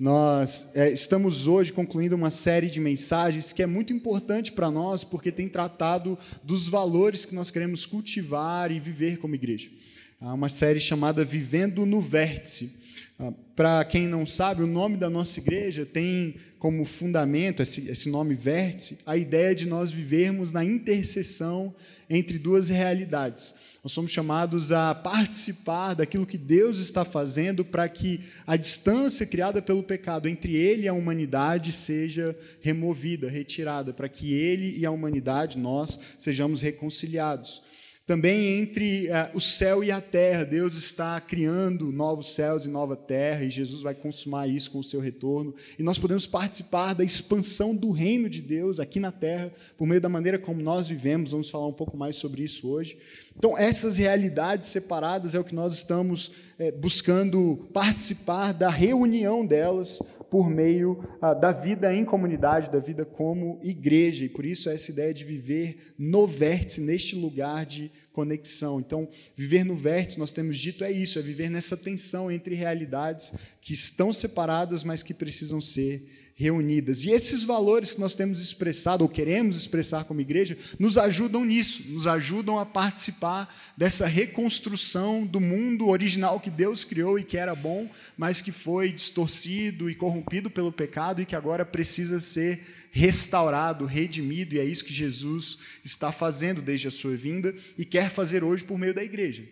Nós é, estamos hoje concluindo uma série de mensagens que é muito importante para nós, porque tem tratado dos valores que nós queremos cultivar e viver como igreja. Há uma série chamada Vivendo no Vértice. Ah, para quem não sabe, o nome da nossa igreja tem como fundamento, esse, esse nome vértice, a ideia de nós vivermos na interseção entre duas realidades nós somos chamados a participar daquilo que Deus está fazendo para que a distância criada pelo pecado entre ele e a humanidade seja removida, retirada, para que ele e a humanidade, nós, sejamos reconciliados. Também entre uh, o céu e a terra, Deus está criando novos céus e nova terra, e Jesus vai consumar isso com o seu retorno. E nós podemos participar da expansão do reino de Deus aqui na terra, por meio da maneira como nós vivemos. Vamos falar um pouco mais sobre isso hoje. Então, essas realidades separadas é o que nós estamos é, buscando participar da reunião delas por meio ah, da vida em comunidade, da vida como igreja. E por isso essa ideia de viver no vértice, neste lugar de conexão. Então, viver no vértice, nós temos dito, é isso, é viver nessa tensão entre realidades que estão separadas, mas que precisam ser reunidas. E esses valores que nós temos expressado, ou queremos expressar como igreja, nos ajudam nisso, nos ajudam a participar dessa reconstrução do mundo original que Deus criou e que era bom, mas que foi distorcido e corrompido pelo pecado e que agora precisa ser restaurado, redimido, e é isso que Jesus está fazendo desde a sua vinda e quer fazer hoje por meio da igreja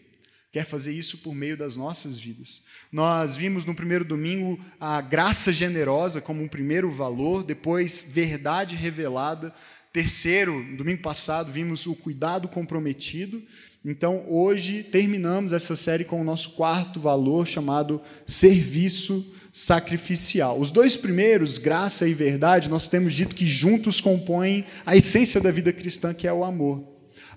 quer fazer isso por meio das nossas vidas. Nós vimos no primeiro domingo a graça generosa como um primeiro valor, depois verdade revelada. Terceiro, no domingo passado, vimos o cuidado comprometido. Então, hoje, terminamos essa série com o nosso quarto valor, chamado serviço sacrificial. Os dois primeiros, graça e verdade, nós temos dito que juntos compõem a essência da vida cristã, que é o amor.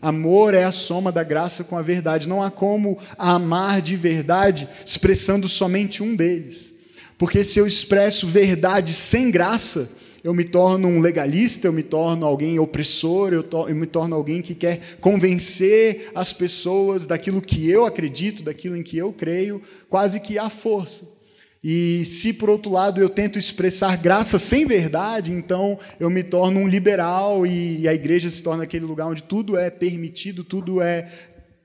Amor é a soma da graça com a verdade. Não há como amar de verdade expressando somente um deles. Porque se eu expresso verdade sem graça, eu me torno um legalista, eu me torno alguém opressor, eu, to, eu, me torno alguém que quer convencer as pessoas daquilo que eu acredito, daquilo em que eu creio, quase que à força. E se, por outro lado, eu tento expressar graça sem verdade, então eu me torno um liberal e a igreja se torna aquele lugar onde tudo é permitido, tudo é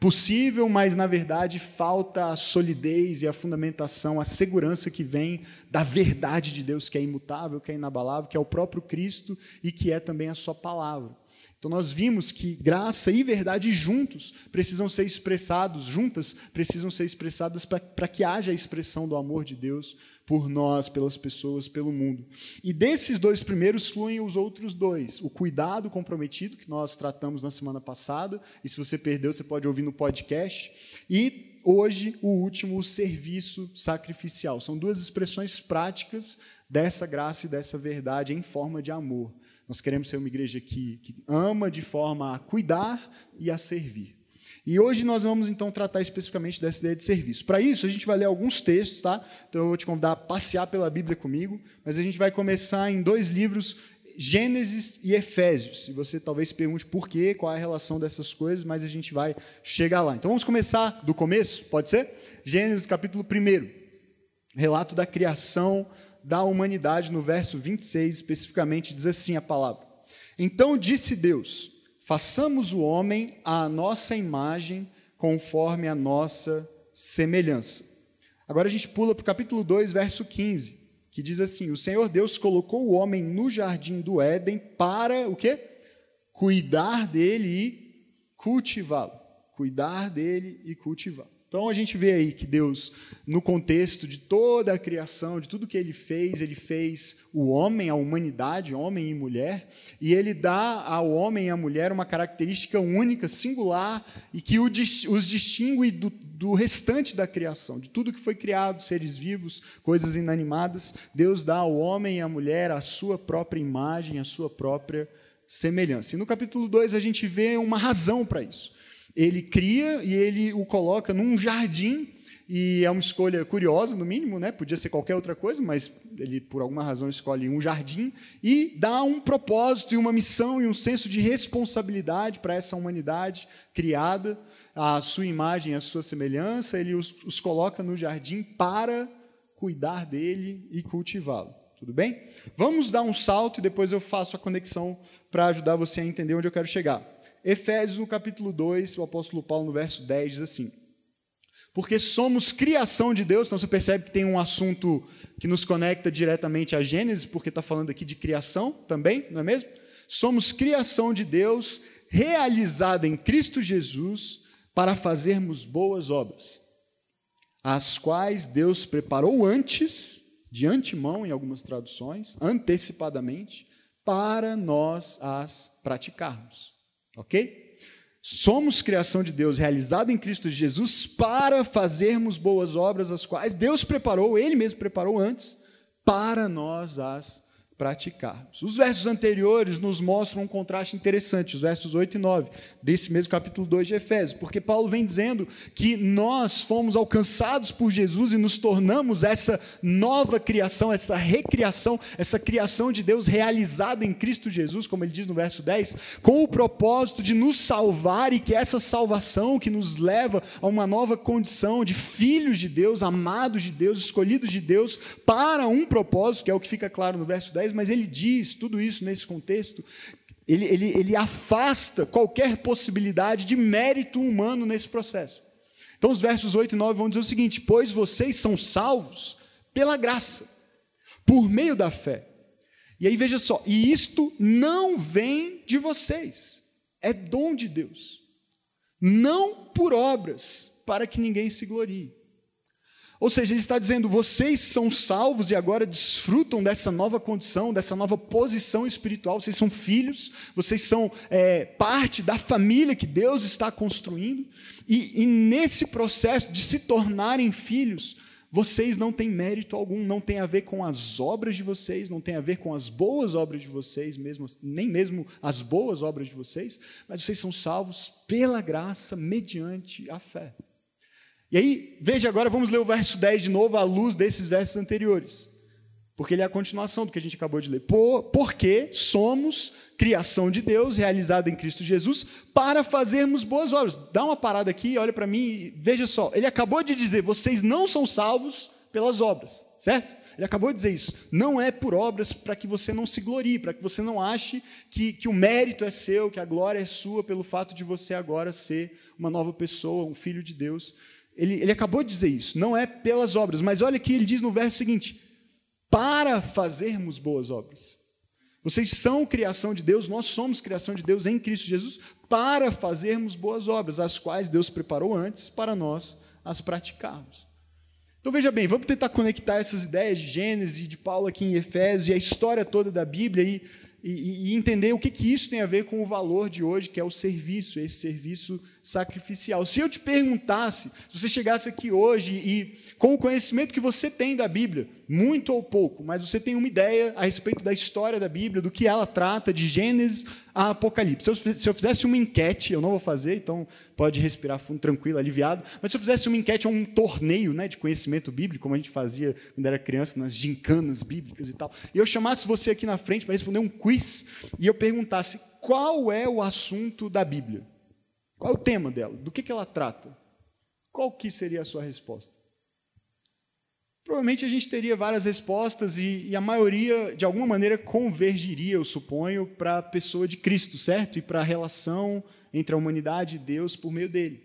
possível, mas na verdade falta a solidez e a fundamentação, a segurança que vem da verdade de Deus, que é imutável, que é inabalável, que é o próprio Cristo e que é também a Sua palavra. Então nós vimos que graça e verdade juntos precisam ser expressados, juntas precisam ser expressadas para que haja a expressão do amor de Deus por nós, pelas pessoas, pelo mundo. E desses dois primeiros fluem os outros dois: o cuidado comprometido, que nós tratamos na semana passada, e se você perdeu, você pode ouvir no podcast, e hoje o último, o serviço sacrificial. São duas expressões práticas dessa graça e dessa verdade em forma de amor. Nós queremos ser uma igreja que, que ama de forma a cuidar e a servir. E hoje nós vamos então tratar especificamente dessa ideia de serviço. Para isso, a gente vai ler alguns textos, tá? Então eu vou te convidar a passear pela Bíblia comigo, mas a gente vai começar em dois livros, Gênesis e Efésios. E você talvez pergunte por quê, qual é a relação dessas coisas, mas a gente vai chegar lá. Então vamos começar do começo, pode ser? Gênesis capítulo 1. Relato da criação da humanidade, no verso 26 especificamente, diz assim a palavra: Então disse Deus: façamos o homem à nossa imagem, conforme a nossa semelhança. Agora a gente pula para o capítulo 2, verso 15, que diz assim: O Senhor Deus colocou o homem no jardim do Éden para o quê? Cuidar dele e cultivá-lo. Cuidar dele e cultivá-lo. Então a gente vê aí que Deus, no contexto de toda a criação, de tudo que ele fez, ele fez o homem, a humanidade, homem e mulher, e ele dá ao homem e à mulher uma característica única, singular, e que os distingue do, do restante da criação, de tudo que foi criado, seres vivos, coisas inanimadas. Deus dá ao homem e à mulher a sua própria imagem, a sua própria semelhança. E no capítulo 2 a gente vê uma razão para isso. Ele cria e ele o coloca num jardim, e é uma escolha curiosa, no mínimo, né? podia ser qualquer outra coisa, mas ele, por alguma razão, escolhe um jardim e dá um propósito e uma missão e um senso de responsabilidade para essa humanidade criada, a sua imagem, a sua semelhança. Ele os, os coloca no jardim para cuidar dele e cultivá-lo. Tudo bem? Vamos dar um salto e depois eu faço a conexão para ajudar você a entender onde eu quero chegar. Efésios, no capítulo 2, o apóstolo Paulo, no verso 10, diz assim: Porque somos criação de Deus, então você percebe que tem um assunto que nos conecta diretamente a Gênesis, porque está falando aqui de criação também, não é mesmo? Somos criação de Deus, realizada em Cristo Jesus, para fazermos boas obras, as quais Deus preparou antes, de antemão, em algumas traduções, antecipadamente, para nós as praticarmos. Ok? Somos criação de Deus, realizada em Cristo Jesus, para fazermos boas obras, as quais Deus preparou, Ele mesmo preparou antes, para nós as praticarmos. Os versos anteriores nos mostram um contraste interessante, os versos 8 e 9, desse mesmo capítulo 2 de Efésios, porque Paulo vem dizendo que nós fomos alcançados por Jesus e nos tornamos essa nova criação, essa recriação, essa criação de Deus realizada em Cristo Jesus, como ele diz no verso 10, com o propósito de nos salvar e que essa salvação que nos leva a uma nova condição de filhos de Deus, amados de Deus, escolhidos de Deus, para um propósito, que é o que fica claro no verso 10, mas ele diz tudo isso nesse contexto. Ele, ele, ele afasta qualquer possibilidade de mérito humano nesse processo. Então, os versos 8 e 9 vão dizer o seguinte: Pois vocês são salvos pela graça, por meio da fé. E aí veja só, e isto não vem de vocês, é dom de Deus, não por obras, para que ninguém se glorie. Ou seja, ele está dizendo: vocês são salvos e agora desfrutam dessa nova condição, dessa nova posição espiritual. Vocês são filhos, vocês são é, parte da família que Deus está construindo. E, e nesse processo de se tornarem filhos, vocês não têm mérito algum, não tem a ver com as obras de vocês, não tem a ver com as boas obras de vocês, mesmo, nem mesmo as boas obras de vocês, mas vocês são salvos pela graça, mediante a fé. E aí, veja agora, vamos ler o verso 10 de novo, à luz desses versos anteriores. Porque ele é a continuação do que a gente acabou de ler. Por, porque somos criação de Deus, realizada em Cristo Jesus, para fazermos boas obras. Dá uma parada aqui, olha para mim veja só. Ele acabou de dizer: vocês não são salvos pelas obras, certo? Ele acabou de dizer isso. Não é por obras para que você não se glorie, para que você não ache que, que o mérito é seu, que a glória é sua pelo fato de você agora ser uma nova pessoa, um filho de Deus. Ele, ele acabou de dizer isso, não é pelas obras, mas olha que ele diz no verso seguinte: para fazermos boas obras. Vocês são criação de Deus, nós somos criação de Deus em Cristo Jesus, para fazermos boas obras, as quais Deus preparou antes para nós as praticarmos. Então veja bem, vamos tentar conectar essas ideias de Gênesis, de Paulo aqui em Efésios e a história toda da Bíblia e e, e, entender o que, que isso tem a ver com o valor de hoje, que é o serviço, esse serviço sacrificial. Se eu te perguntasse, se você chegasse aqui hoje e, com o conhecimento que você tem da Bíblia, muito ou pouco, mas você tem uma ideia a respeito da história da Bíblia, do que ela trata, de Gênesis a Apocalipse. Se eu, se eu fizesse uma enquete, eu não vou fazer, então pode respirar fundo, tranquilo, aliviado, mas se eu fizesse uma enquete ou um torneio né, de conhecimento bíblico, como a gente fazia quando era criança, nas gincanas bíblicas e tal, e eu chamasse você aqui na frente para responder um quiz, e eu perguntasse qual é o assunto da Bíblia? Qual é o tema dela? Do que, que ela trata? Qual que seria a sua resposta? Provavelmente a gente teria várias respostas e, e, a maioria, de alguma maneira, convergiria, eu suponho, para a pessoa de Cristo, certo? E para a relação entre a humanidade e Deus por meio dele.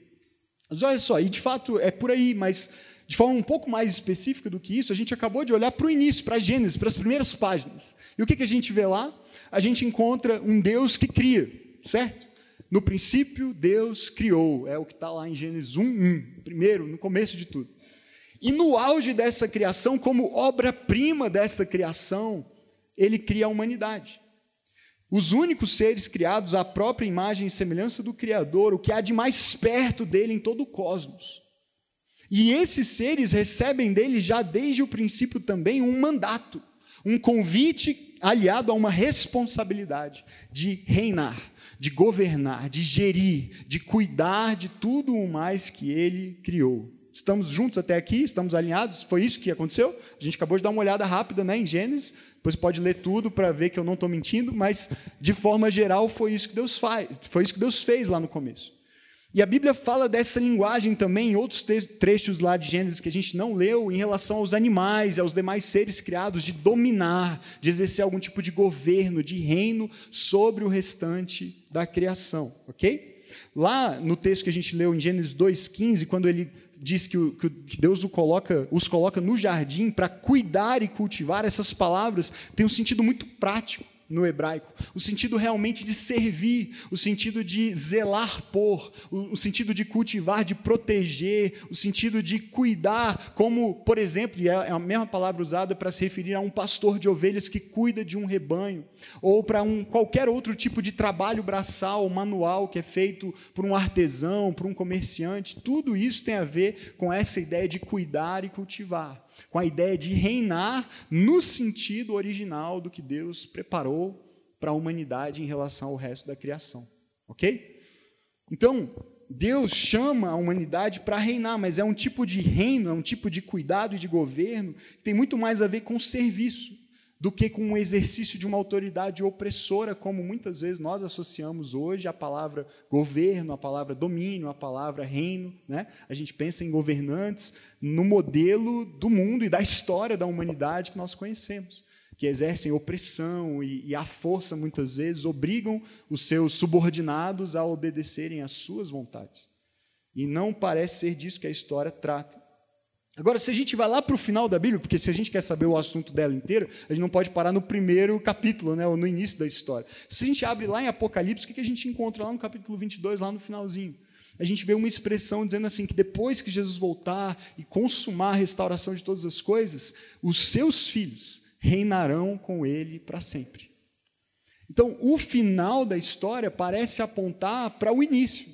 Mas olha só, e de fato é por aí, mas de forma um pouco mais específica do que isso, a gente acabou de olhar para o início, para a Gênesis, para as primeiras páginas. E o que, que a gente vê lá? A gente encontra um Deus que cria, certo? No princípio, Deus criou, é o que está lá em Gênesis 1, 1, primeiro, no começo de tudo. E no auge dessa criação, como obra-prima dessa criação, ele cria a humanidade. Os únicos seres criados à própria imagem e semelhança do Criador, o que há de mais perto dele em todo o cosmos. E esses seres recebem dele já desde o princípio também um mandato, um convite aliado a uma responsabilidade de reinar, de governar, de gerir, de cuidar de tudo o mais que ele criou. Estamos juntos até aqui? Estamos alinhados? Foi isso que aconteceu? A gente acabou de dar uma olhada rápida né, em Gênesis, depois pode ler tudo para ver que eu não estou mentindo, mas de forma geral foi isso que Deus faz, foi isso que Deus fez lá no começo. E a Bíblia fala dessa linguagem também em outros trechos lá de Gênesis que a gente não leu em relação aos animais e aos demais seres criados de dominar, de exercer algum tipo de governo, de reino sobre o restante da criação, ok? Lá no texto que a gente leu em Gênesis 2,15, quando ele diz que, que Deus o coloca, os coloca no jardim para cuidar e cultivar, essas palavras têm um sentido muito prático no hebraico, o sentido realmente de servir, o sentido de zelar por, o, sentido de cultivar, de proteger, o sentido de cuidar, como, por exemplo, e é, é a mesma palavra usada para se referir a um pastor de ovelhas que cuida de um rebanho, ou para um qualquer outro tipo de trabalho braçal, manual que é feito por um artesão, por um comerciante, tudo isso tem a ver com essa ideia de cuidar e cultivar com a ideia de reinar no sentido original do que Deus preparou para a humanidade em relação ao resto da criação. Ok? Então, Deus chama a humanidade para reinar, mas é um tipo de reino, é um tipo de cuidado e de governo que tem muito mais a ver com serviço do que com o exercício de uma autoridade opressora, como muitas vezes nós associamos hoje a palavra governo, a palavra domínio, a palavra reino. Né? A gente pensa em governantes no modelo do mundo e da história da humanidade que nós conhecemos, que exercem opressão e, e à força, muitas vezes, obrigam os seus subordinados a obedecerem às suas vontades. E não parece ser disso que a história trata. Agora, se a gente vai lá para o final da Bíblia, porque se a gente quer saber o assunto dela inteiro, a gente não pode parar no primeiro capítulo, né, ou no início da história. Se a gente abre lá em Apocalipse, o que a gente encontra lá no capítulo 22, lá no finalzinho? A gente vê uma expressão dizendo assim: que depois que Jesus voltar e consumar a restauração de todas as coisas, os seus filhos reinarão com ele para sempre. Então, o final da história parece apontar para o início,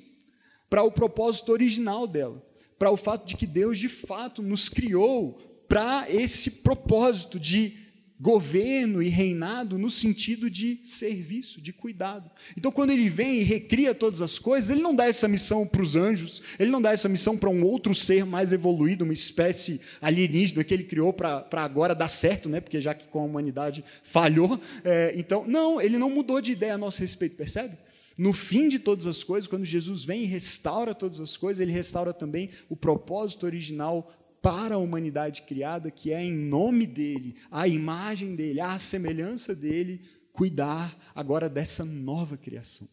para o propósito original dela para o fato de que Deus de fato nos criou para esse propósito de governo e reinado no sentido de serviço, de cuidado. Então, quando ele vem e recria todas as coisas, ele não dá essa missão para os anjos, ele não dá essa missão para um outro ser mais evoluído, uma espécie alienígena que ele criou para agora dar certo, né? porque já que com a humanidade falhou. É, então, não, ele não mudou de ideia a nosso respeito, percebe? No fim de todas as coisas, quando Jesus vem e restaura todas as coisas, ele restaura também o propósito original para a humanidade criada, que é em nome dele, a imagem dele, a semelhança dele, cuidar agora dessa nova criação,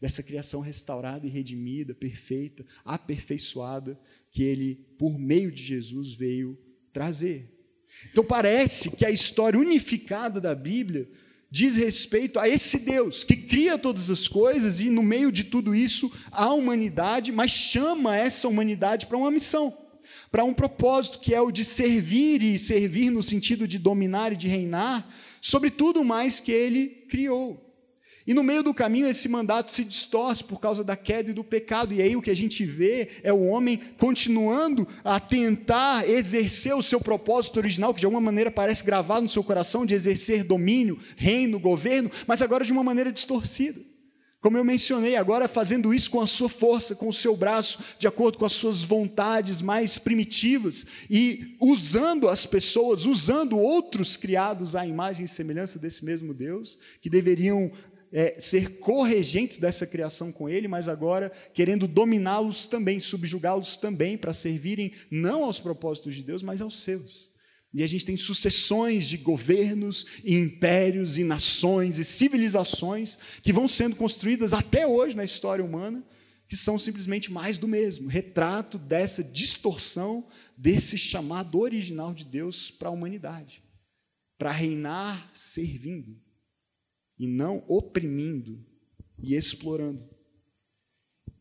dessa criação restaurada e redimida, perfeita, aperfeiçoada, que ele, por meio de Jesus, veio trazer. Então parece que a história unificada da Bíblia diz respeito a esse Deus que cria todas as coisas e, no meio de tudo isso, a humanidade, mas chama essa humanidade para uma missão, para um propósito que é o de servir e servir no sentido de dominar e de reinar sobre tudo mais que ele criou. E no meio do caminho esse mandato se distorce por causa da queda e do pecado. E aí o que a gente vê é o homem continuando a tentar exercer o seu propósito original, que de alguma maneira parece gravado no seu coração, de exercer domínio, reino, governo, mas agora de uma maneira distorcida. Como eu mencionei, agora fazendo isso com a sua força, com o seu braço, de acordo com as suas vontades mais primitivas, e usando as pessoas, usando outros criados à imagem e semelhança desse mesmo Deus, que deveriam é, ser corregentes dessa criação com ele, mas agora querendo dominá-los também, subjugá-los também, para servirem não aos propósitos de Deus, mas aos seus. E a gente tem sucessões de governos, e impérios, e nações, e civilizações que vão sendo construídas até hoje na história humana, que são simplesmente mais do mesmo retrato dessa distorção desse chamado original de Deus para a humanidade para reinar servindo e não oprimindo e explorando.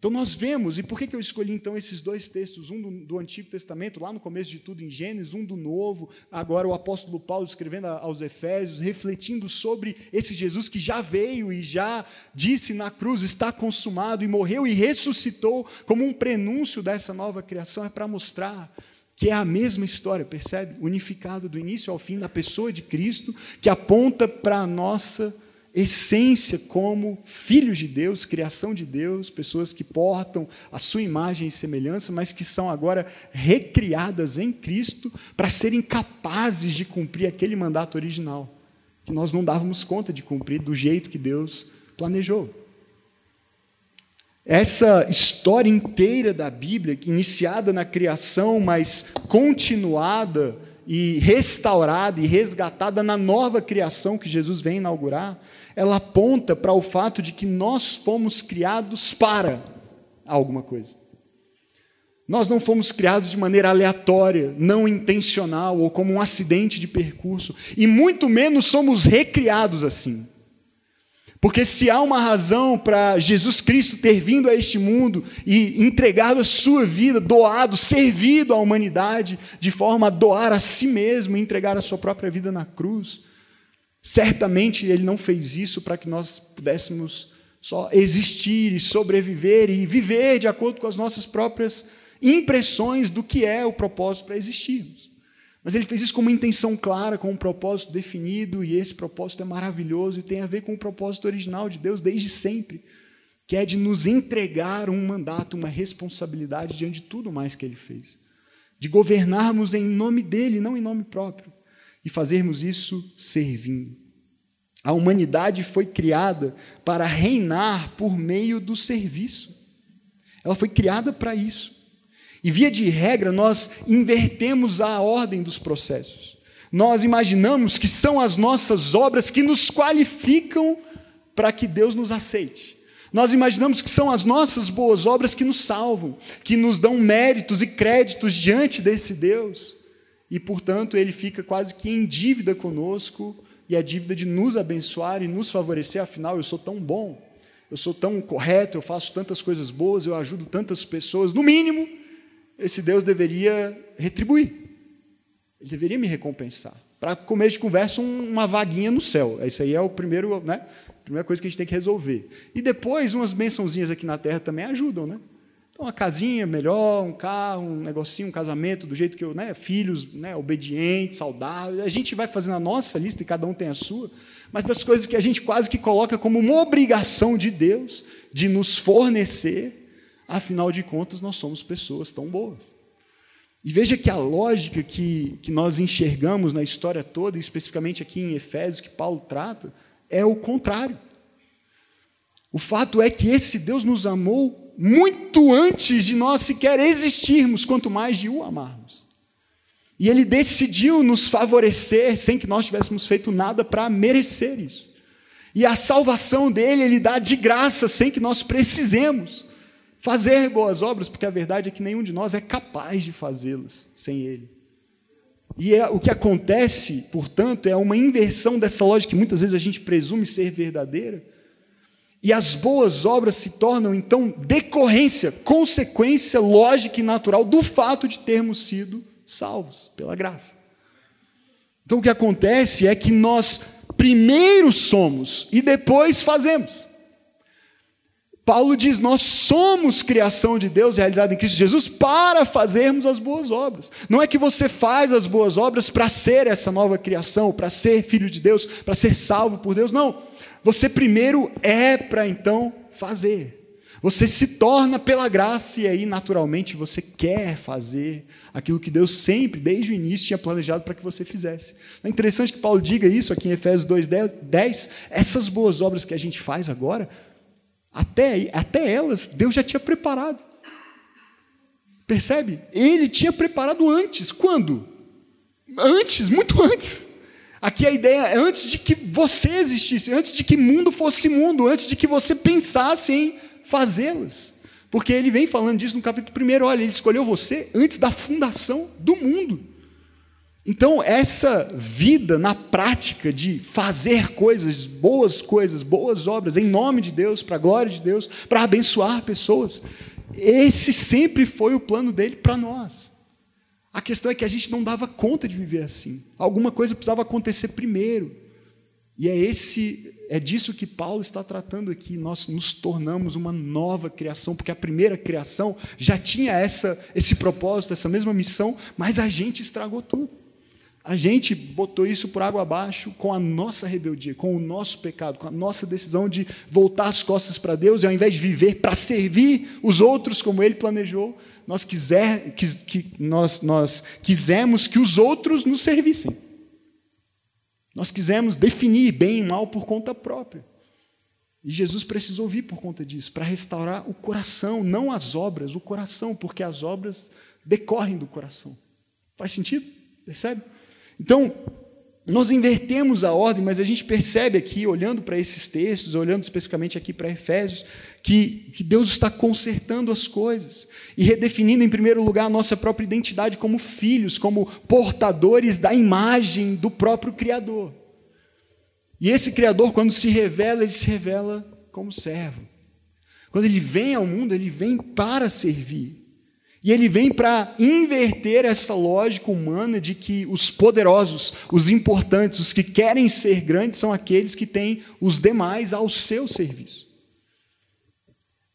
Então nós vemos, e por que eu escolhi então esses dois textos, um do, do, Antigo Testamento, lá no começo de tudo em Gênesis, um do Novo, agora o apóstolo Paulo escrevendo aos Efésios, refletindo sobre esse Jesus que já veio e já disse na cruz, está consumado, e morreu e ressuscitou como um prenúncio dessa nova criação, é para mostrar que é a mesma história, percebe? Unificado do início ao fim, na pessoa de Cristo, que aponta para a nossa essência como filhos de Deus, criação de Deus, pessoas que portam a sua imagem e semelhança, mas que são agora recriadas em Cristo para serem capazes de cumprir aquele mandato original, que nós não dávamos conta de cumprir do jeito que Deus planejou. Essa história inteira da Bíblia, iniciada na criação, mas continuada e restaurada e resgatada na nova criação que Jesus vem inaugurar, ela aponta para o fato de que nós fomos criados para alguma coisa. Nós não fomos criados de maneira aleatória, não intencional ou como um acidente de percurso, e muito menos somos recriados assim. Porque se há uma razão para Jesus Cristo ter vindo a este mundo e entregado a sua vida, doado, servido à humanidade, de forma a doar a si mesmo e entregar a sua própria vida na cruz, Certamente ele não fez isso para que nós pudéssemos só existir e sobreviver e viver de acordo com as nossas próprias impressões do que é o propósito para existirmos. Mas ele fez isso com uma intenção clara, com um propósito definido, e esse propósito é maravilhoso e tem a ver com o propósito original de Deus desde sempre, que é de nos entregar um mandato, uma responsabilidade diante de tudo mais que ele fez, de governarmos em nome dele, não em nome próprio e fazermos isso servindo. A humanidade foi criada para reinar por meio do serviço. Ela foi criada para isso. E, via de regra, nós invertemos a ordem dos processos. Nós imaginamos que são as nossas obras que nos qualificam para que Deus nos aceite. Nós imaginamos que são as nossas boas obras que nos salvam, que nos dão méritos e créditos diante desse Deus e, portanto, ele fica quase que em dívida conosco, e a dívida de nos abençoar e nos favorecer, afinal, eu sou tão bom, eu sou tão correto, eu faço tantas coisas boas, eu ajudo tantas pessoas, no mínimo, esse Deus deveria retribuir, ele deveria me recompensar. Para começo de conversa, uma vaguinha no céu. Isso aí é o primeiro, né? A primeira coisa que a gente tem que resolver. E depois, umas bençãozinhas aqui na terra também ajudam, né? Então, uma casinha melhor, um carro, um negocinho, um casamento, do jeito que eu, né, filhos né, obedientes, saudáveis. A gente vai fazendo a nossa lista e cada um tem a sua, mas das coisas que a gente quase que coloca como uma obrigação de Deus de nos fornecer, afinal de contas, nós somos pessoas tão boas. E veja que a lógica que, que nós enxergamos na história toda, especificamente aqui em Efésios, que Paulo trata, é o contrário. O fato é que esse Deus nos amou muito antes de nós sequer existirmos, quanto mais de o amarmos. E ele decidiu nos favorecer sem que nós tivéssemos feito nada para merecer isso. E a salvação dele ele dá de graça sem que nós precisemos fazer boas obras, porque a verdade é que nenhum de nós é capaz de fazê-las sem ele. E é, o que acontece, portanto, é uma inversão dessa lógica que muitas vezes a gente presume ser verdadeira e as boas obras se tornam, então, decorrência, consequência lógica e natural do fato de termos sido salvos pela graça. Então, o que acontece é que nós primeiro somos e depois fazemos. Paulo diz: Nós somos criação de Deus realizada em Cristo Jesus para fazermos as boas obras. Não é que você faz as boas obras para ser essa nova criação, para ser filho de Deus, para ser salvo por Deus. Não. Você primeiro é para então fazer. Você se torna pela graça e aí, naturalmente, você quer fazer aquilo que Deus sempre, desde o início, tinha planejado para que você fizesse. É interessante que Paulo diga isso aqui em Efésios 2,10. Essas boas obras que a gente faz agora, até, até elas, Deus já tinha preparado. Percebe? Ele tinha preparado antes. Quando? Antes, muito antes. Aqui a ideia é antes de que você existisse, antes de que mundo fosse mundo, antes de que você pensasse em fazê-las. Porque ele vem falando disso no capítulo 1. Olha, ele escolheu você antes da fundação do mundo. Então, essa vida na prática de fazer coisas, boas coisas, boas obras, em nome de Deus, para a glória de Deus, para abençoar pessoas, esse sempre foi o plano dele para nós. A questão é que a gente não dava conta de viver assim. Alguma coisa precisava acontecer primeiro. E é esse é disso que Paulo está tratando aqui. Nós nos tornamos uma nova criação, porque a primeira criação já tinha essa esse propósito, essa mesma missão, mas a gente estragou tudo. A gente botou isso por água abaixo com a nossa rebeldia, com o nosso pecado, com a nossa decisão de voltar as costas para Deus e ao invés de viver para servir os outros como Ele planejou, nós, quiser, que, que, nós, nós quisemos que os outros nos servissem. Nós quisemos definir bem e mal por conta própria. E Jesus precisou vir por conta disso, para restaurar o coração, não as obras, o coração, porque as obras decorrem do coração. Faz sentido? Percebe? Então, nós invertemos a ordem, mas a gente percebe aqui, olhando para esses textos, olhando especificamente aqui para Efésios, que, que Deus está consertando as coisas e redefinindo, em primeiro lugar, a nossa própria identidade como filhos, como portadores da imagem do próprio Criador. E esse Criador, quando se revela, ele se revela como servo. Quando ele vem ao mundo, ele vem para servir. E ele vem para inverter essa lógica humana de que os poderosos, os importantes, os que querem ser grandes são aqueles que têm os demais ao seu serviço.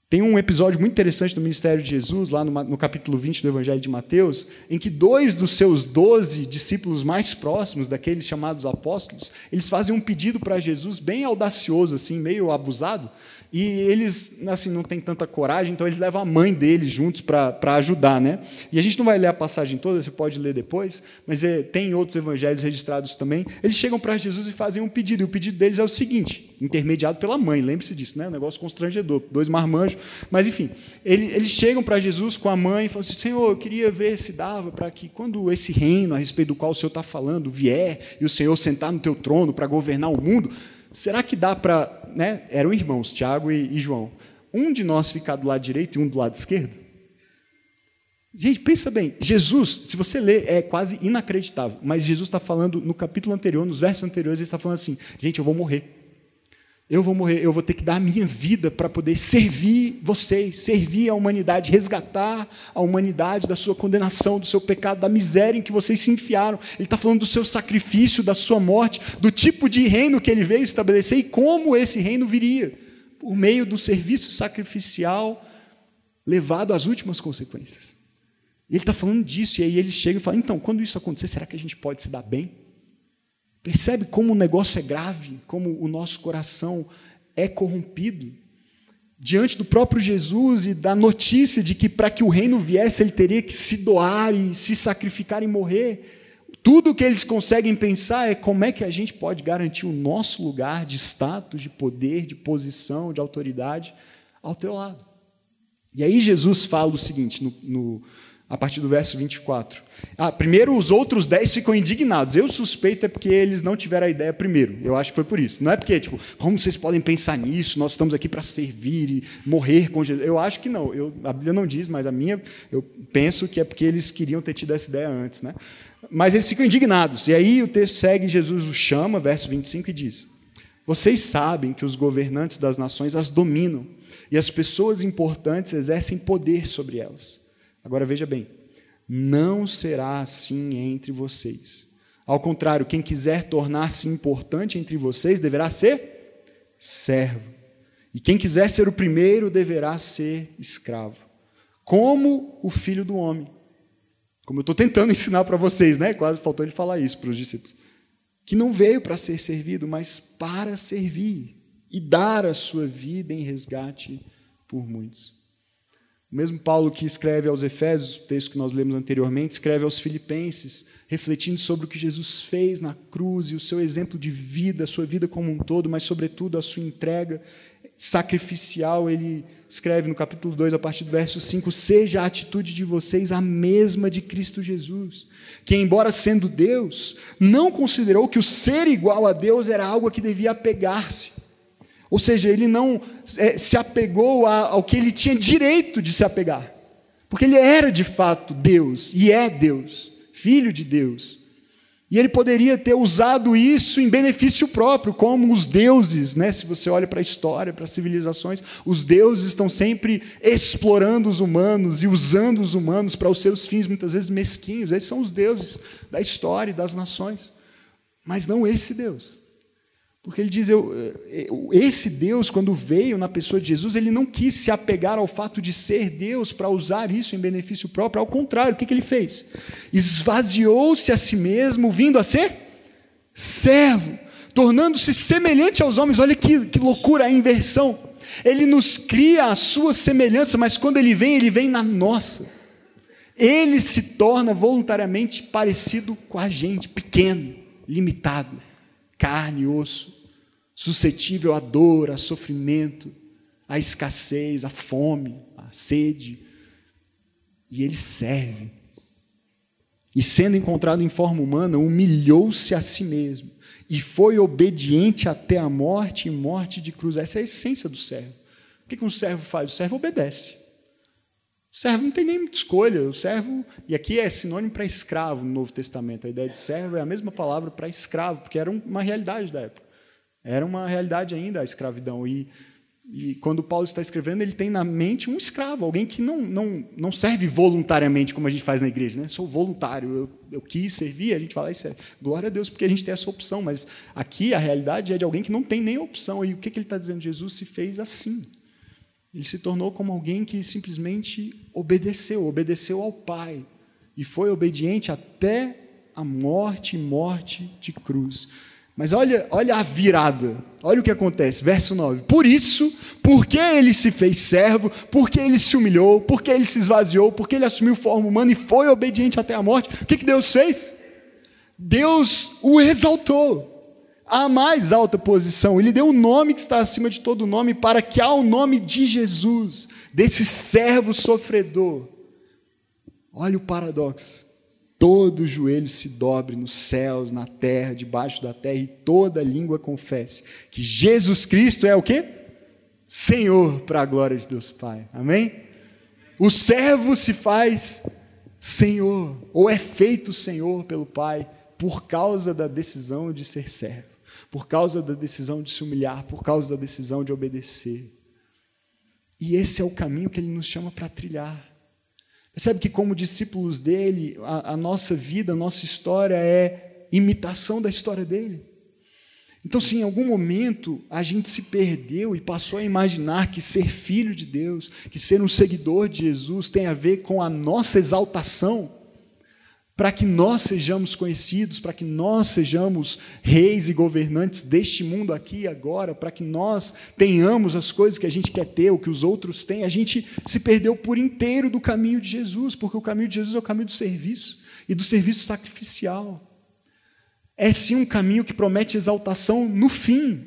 Tem um episódio muito interessante do ministério de Jesus, lá no, no, capítulo 20 do Evangelho de Mateus, em que dois dos seus doze discípulos mais próximos, daqueles chamados apóstolos, eles fazem um pedido para Jesus bem audacioso, assim, meio abusado, e eles, assim, não têm tanta coragem, então eles levam a mãe deles juntos para ajudar, né? E a gente não vai ler a passagem toda, você pode ler depois, mas é, tem outros evangelhos registrados também. Eles chegam para Jesus e fazem um pedido, e o pedido deles é o seguinte, intermediado pela mãe, lembre-se disso, né? Um negócio constrangedor, dois marmanjos, mas enfim, eles, eles chegam para Jesus com a mãe e falam assim, Senhor, eu queria ver se dava para que quando esse reino a respeito do qual o Senhor está falando vier, e o Senhor sentar no teu trono para governar o mundo, será que dá para né, eram irmãos, Tiago e, e João. Um de nós ficar do lado direito e um do lado esquerdo? Gente, pensa bem, Jesus, se você ler, é quase inacreditável, mas Jesus está falando no capítulo anterior, nos versos anteriores, ele está falando assim: gente, eu vou morrer. Eu vou morrer, eu vou ter que dar a minha vida para poder servir vocês, servir a humanidade, resgatar a humanidade da sua condenação, do seu pecado, da miséria em que vocês se enfiaram. Ele está falando do seu sacrifício, da sua morte, do tipo de reino que ele veio estabelecer e como esse reino viria por meio do serviço sacrificial levado às últimas consequências. Ele está falando disso, e aí ele chega e fala: então, quando isso acontecer, será que a gente pode se dar bem? Percebe como o negócio é grave, como o nosso coração é corrompido? Diante do próprio Jesus e da notícia de que para que o reino viesse ele teria que se doar e se sacrificar e morrer, tudo que eles conseguem pensar é como é que a gente pode garantir o nosso lugar de status, de poder, de posição, de autoridade ao teu lado. E aí Jesus fala o seguinte no, no a partir do verso 24. Ah, primeiro, os outros dez ficam indignados. Eu suspeito é porque eles não tiveram a ideia primeiro. Eu acho que foi por isso. Não é porque, tipo, como vocês podem pensar nisso? Nós estamos aqui para servir e morrer com Jesus. Eu acho que não. Eu, a Bíblia não diz, mas a minha, eu penso que é porque eles queriam ter tido essa ideia antes. Né? Mas eles ficam indignados. E aí o texto segue, Jesus os chama, verso 25, e diz: Vocês sabem que os governantes das nações as dominam, e as pessoas importantes exercem poder sobre elas. Agora veja bem, não será assim entre vocês. Ao contrário, quem quiser tornar-se importante entre vocês deverá ser servo. E quem quiser ser o primeiro deverá ser escravo. Como o filho do homem. Como eu estou tentando ensinar para vocês, né? Quase faltou ele falar isso para os discípulos. Que não veio para ser servido, mas para servir e dar a sua vida em resgate por muitos. O mesmo Paulo que escreve aos Efésios, o texto que nós lemos anteriormente, escreve aos Filipenses, refletindo sobre o que Jesus fez na cruz e o seu exemplo de vida, a sua vida como um todo, mas, sobretudo, a sua entrega sacrificial. Ele escreve no capítulo 2, a partir do verso 5: Seja a atitude de vocês a mesma de Cristo Jesus, que, embora sendo Deus, não considerou que o ser igual a Deus era algo a que devia apegar-se ou seja, ele não é, se apegou ao que ele tinha direito de se apegar. Porque ele era de fato Deus, e é Deus, filho de Deus. E ele poderia ter usado isso em benefício próprio, como os deuses, né? Se você olha para a história, para as civilizações, os deuses estão sempre explorando os humanos e usando os humanos para os seus fins, muitas vezes mesquinhos. Esses são os deuses da história e das nações. Mas não esse Deus. Porque ele diz: eu, esse Deus, quando veio na pessoa de Jesus, ele não quis se apegar ao fato de ser Deus para usar isso em benefício próprio. Ao contrário, o que, que ele fez? Esvaziou-se a si mesmo, vindo a ser servo, tornando-se semelhante aos homens. Olha que, que loucura a inversão. Ele nos cria a sua semelhança, mas quando ele vem, ele vem na nossa. Ele se torna voluntariamente parecido com a gente, pequeno, limitado carne e osso, suscetível à dor, a sofrimento, à escassez, à fome, à sede. E ele serve. E sendo encontrado em forma humana, humilhou-se a si mesmo e foi obediente até a morte e morte de cruz. Essa é a essência do servo. O que um servo faz? O servo obedece. O servo não tem nem muita escolha. O servo, e aqui é sinônimo para escravo no Novo Testamento. A ideia de servo é a mesma palavra para escravo, porque era uma realidade da época. Era uma realidade ainda a escravidão. E, e quando Paulo está escrevendo, ele tem na mente um escravo, alguém que não, não, não serve voluntariamente, como a gente faz na igreja. Né? Sou voluntário, eu, eu quis servir, a gente fala isso. É, glória a Deus, porque a gente tem essa opção. Mas aqui a realidade é de alguém que não tem nem opção. E o que, que ele está dizendo? Jesus se fez assim. Ele se tornou como alguém que simplesmente obedeceu, obedeceu ao Pai e foi obediente até a morte morte de cruz. Mas olha, olha a virada. Olha o que acontece, verso 9. Por isso, porque ele se fez servo, porque ele se humilhou, porque ele se esvaziou, porque ele assumiu forma humana e foi obediente até a morte, o que, que Deus fez? Deus o exaltou a mais alta posição. Ele deu um nome que está acima de todo nome, para que ao nome de Jesus, desse servo sofredor, olha o paradoxo. Todo joelho se dobre nos céus, na terra, debaixo da terra, e toda língua confesse que Jesus Cristo é o quê? Senhor, para a glória de Deus Pai. Amém? O servo se faz Senhor, ou é feito Senhor pelo Pai, por causa da decisão de ser servo por causa da decisão de se humilhar, por causa da decisão de obedecer. E esse é o caminho que ele nos chama para trilhar. Percebe que, como discípulos dele, a, a, nossa vida, a nossa história é imitação da história dele. Então, se em algum momento a gente se perdeu e passou a imaginar que ser filho de Deus, que ser um seguidor de Jesus tem a ver com a nossa exaltação, para que nós sejamos conhecidos, para que nós sejamos reis e governantes deste mundo aqui e agora, para que nós tenhamos as coisas que a gente quer ter, o que os outros têm, a gente se perdeu por inteiro do caminho de Jesus, porque o caminho de Jesus é o caminho do serviço e do serviço sacrificial. É sim um caminho que promete exaltação no fim,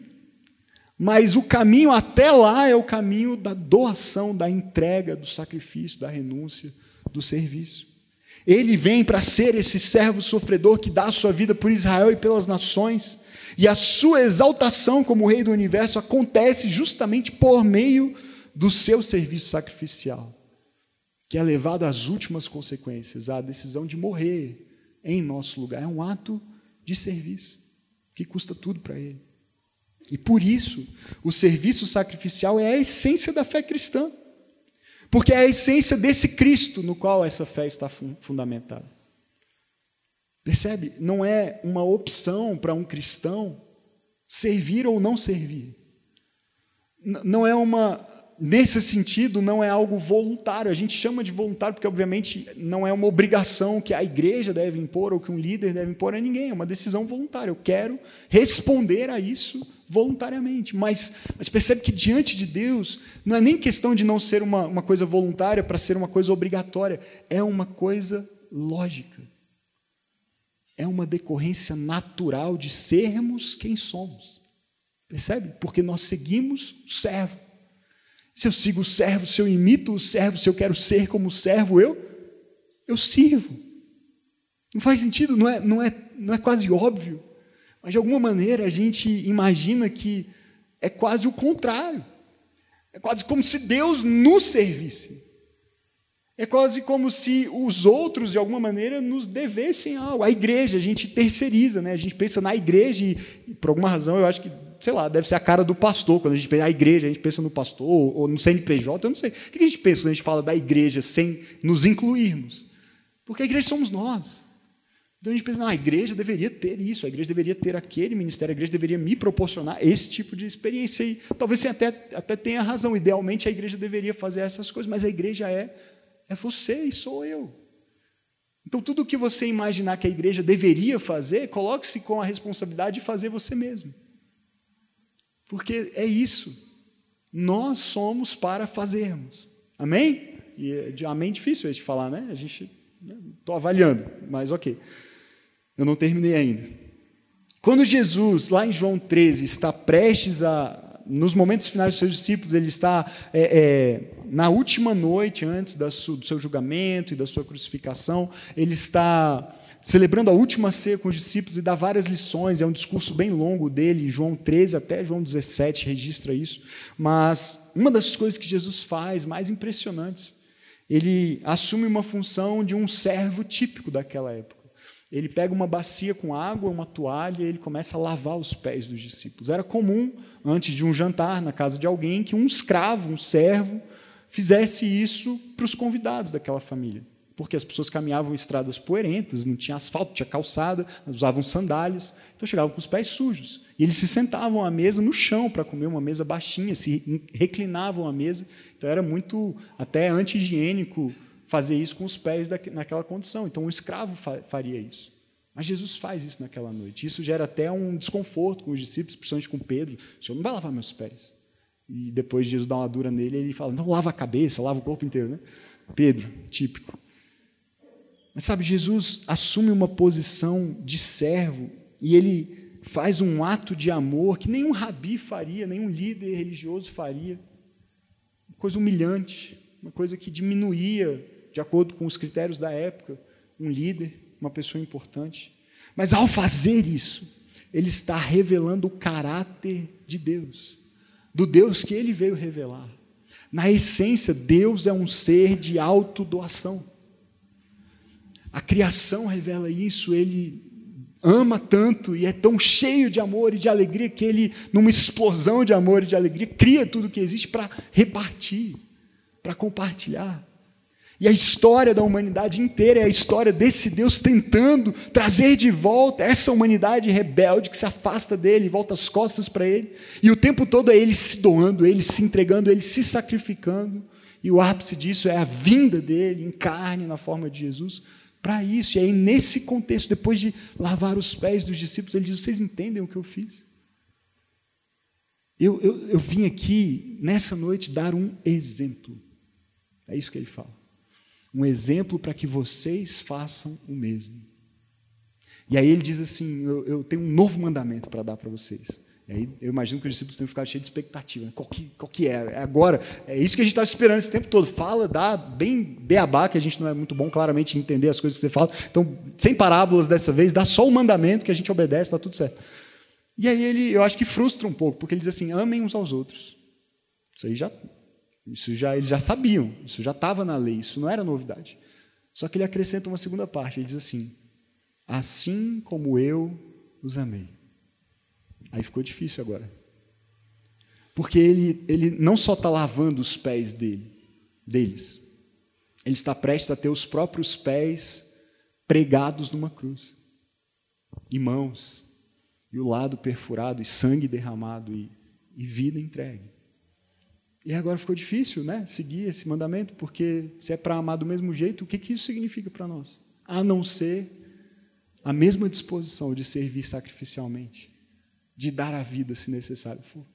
mas o caminho até lá é o caminho da doação, da entrega, do sacrifício, da renúncia, do serviço. Ele vem para ser esse servo sofredor que dá a sua vida por Israel e pelas nações. E a sua exaltação como rei do universo acontece justamente por meio do seu serviço sacrificial, que é levado às últimas consequências, à decisão de morrer em nosso lugar. É um ato de serviço que custa tudo para ele. E por isso, o serviço sacrificial é a essência da fé cristã. Porque é a essência desse Cristo no qual essa fé está fundamentada. Percebe? Não é uma opção para um cristão servir ou não servir. Não é uma. Nesse sentido, não é algo voluntário. A gente chama de voluntário porque, obviamente, não é uma obrigação que a igreja deve impor ou que um líder deve impor a ninguém. É uma decisão voluntária. Eu quero responder a isso voluntariamente. Mas, mas percebe que diante de Deus, não é nem questão de não ser uma, uma coisa voluntária para ser uma coisa obrigatória, é uma coisa lógica. É uma decorrência natural de sermos quem somos. Percebe? Porque nós seguimos o servo. Se eu sigo o servo, se eu imito o servo, se eu quero ser como o servo, eu, eu sirvo. Não faz sentido, não é, não é, não é quase óbvio. Mas de alguma maneira a gente imagina que é quase o contrário. É quase como se Deus nos servisse. É quase como se os outros, de alguma maneira, nos devessem algo. A igreja, a gente terceiriza, né? a gente pensa na igreja e, por alguma razão, eu acho que, sei lá, deve ser a cara do pastor. Quando a gente pensa na igreja, a gente pensa no pastor ou no CNPJ, eu não sei. O que a gente pensa quando a gente fala da igreja sem nos incluirmos? Porque a igreja somos nós. Então a gente pensa, não, a igreja deveria ter isso, a igreja deveria ter aquele ministério, a igreja deveria me proporcionar esse tipo de experiência. E talvez você até, até tenha razão, idealmente a igreja deveria fazer essas coisas, mas a igreja é é você e sou eu. Então, tudo o que você imaginar que a igreja deveria fazer, coloque-se com a responsabilidade de fazer você mesmo. Porque é isso. Nós somos para fazermos. Amém? E amém difícil de falar, né? A gente. Estou né, avaliando, mas ok. Eu não terminei ainda. Quando Jesus, lá em João 13, está prestes a, nos momentos finais dos seus discípulos, ele está é, é, na última noite antes do seu julgamento e da sua crucificação, ele está celebrando a última ceia com os discípulos e dá várias lições, é um discurso bem longo dele, João 13 até João 17 registra isso, mas uma das coisas que Jesus faz mais impressionantes, ele assume uma função de um servo típico daquela época ele pega uma bacia com água, uma toalha, e ele começa a lavar os pés dos discípulos. Era comum, antes de um jantar na casa de alguém, que um escravo, um servo, fizesse isso para os convidados daquela família. Porque as pessoas caminhavam estradas poeirentas, não tinha asfalto, tinha calçada, usavam sandálias, então chegavam com os pés sujos. E eles se sentavam à mesa no chão para comer, uma mesa baixinha, se reclinavam à mesa. Então era muito até anti-higiênico fazer isso com os pés naquela condição. Então, um escravo faria isso. Mas Jesus faz isso naquela noite. Isso gera até um desconforto com os discípulos, principalmente com Pedro. O Senhor não vai lavar meus pés. E depois Jesus dá uma dura nele, ele fala: não, lava a cabeça, lava o corpo inteiro. Né? Pedro, típico. Mas sabe, Jesus assume uma posição de servo e ele faz um ato de amor que nenhum rabi faria, nenhum líder religioso faria. Uma coisa humilhante, uma coisa que diminuía de acordo com os critérios da época, um líder, uma pessoa importante. Mas ao fazer isso, ele está revelando o caráter de Deus, do Deus que ele veio revelar. Na essência, Deus é um ser de autodoação. A criação revela isso, ele ama tanto e é tão cheio de amor e de alegria que ele, numa explosão de amor e de alegria, cria tudo que existe para repartir, para compartilhar. E a história da humanidade inteira é a história desse Deus tentando trazer de volta essa humanidade rebelde que se afasta dele, volta as costas para ele. E o tempo todo é ele se doando, ele se entregando, ele se sacrificando. E o ápice disso é a vinda dele em carne, na forma de Jesus, para isso. E aí, nesse contexto, depois de lavar os pés dos discípulos, ele diz: Vocês entendem o que eu fiz? Eu, eu, eu vim aqui, nessa noite, dar um exemplo. É isso que ele fala um exemplo para que vocês façam o mesmo. E aí ele diz assim: Eu, eu tenho um novo mandamento para dar para vocês. E aí eu imagino que os discípulos tenham ficado cheios de expectativa. Né? Qual, que, qual que é? É agora? É isso que a gente está esperando esse tempo todo. Fala, dá bem beabá, que a gente não é muito bom claramente entender as coisas que você fala. Então, sem parábolas dessa vez, dá só o mandamento que a gente obedece, está tudo certo. E aí ele, eu acho que frustra um pouco, porque ele diz assim: amem uns aos outros. Isso aí já isso já eles já sabiam, isso já estava na lei, isso não era novidade. Só que ele acrescenta uma segunda parte, ele diz assim: assim como eu os amei. Aí ficou difícil agora. Porque ele, ele não só está lavando os pés dele, deles, ele está prestes a ter os próprios pés pregados numa cruz, e mãos, e o lado perfurado, e sangue derramado, e, e vida entregue. E agora ficou difícil né, seguir esse mandamento, porque se é para amar do mesmo jeito, o que, que isso significa para nós? A não ser a mesma disposição de servir sacrificialmente, de dar a vida se necessário for.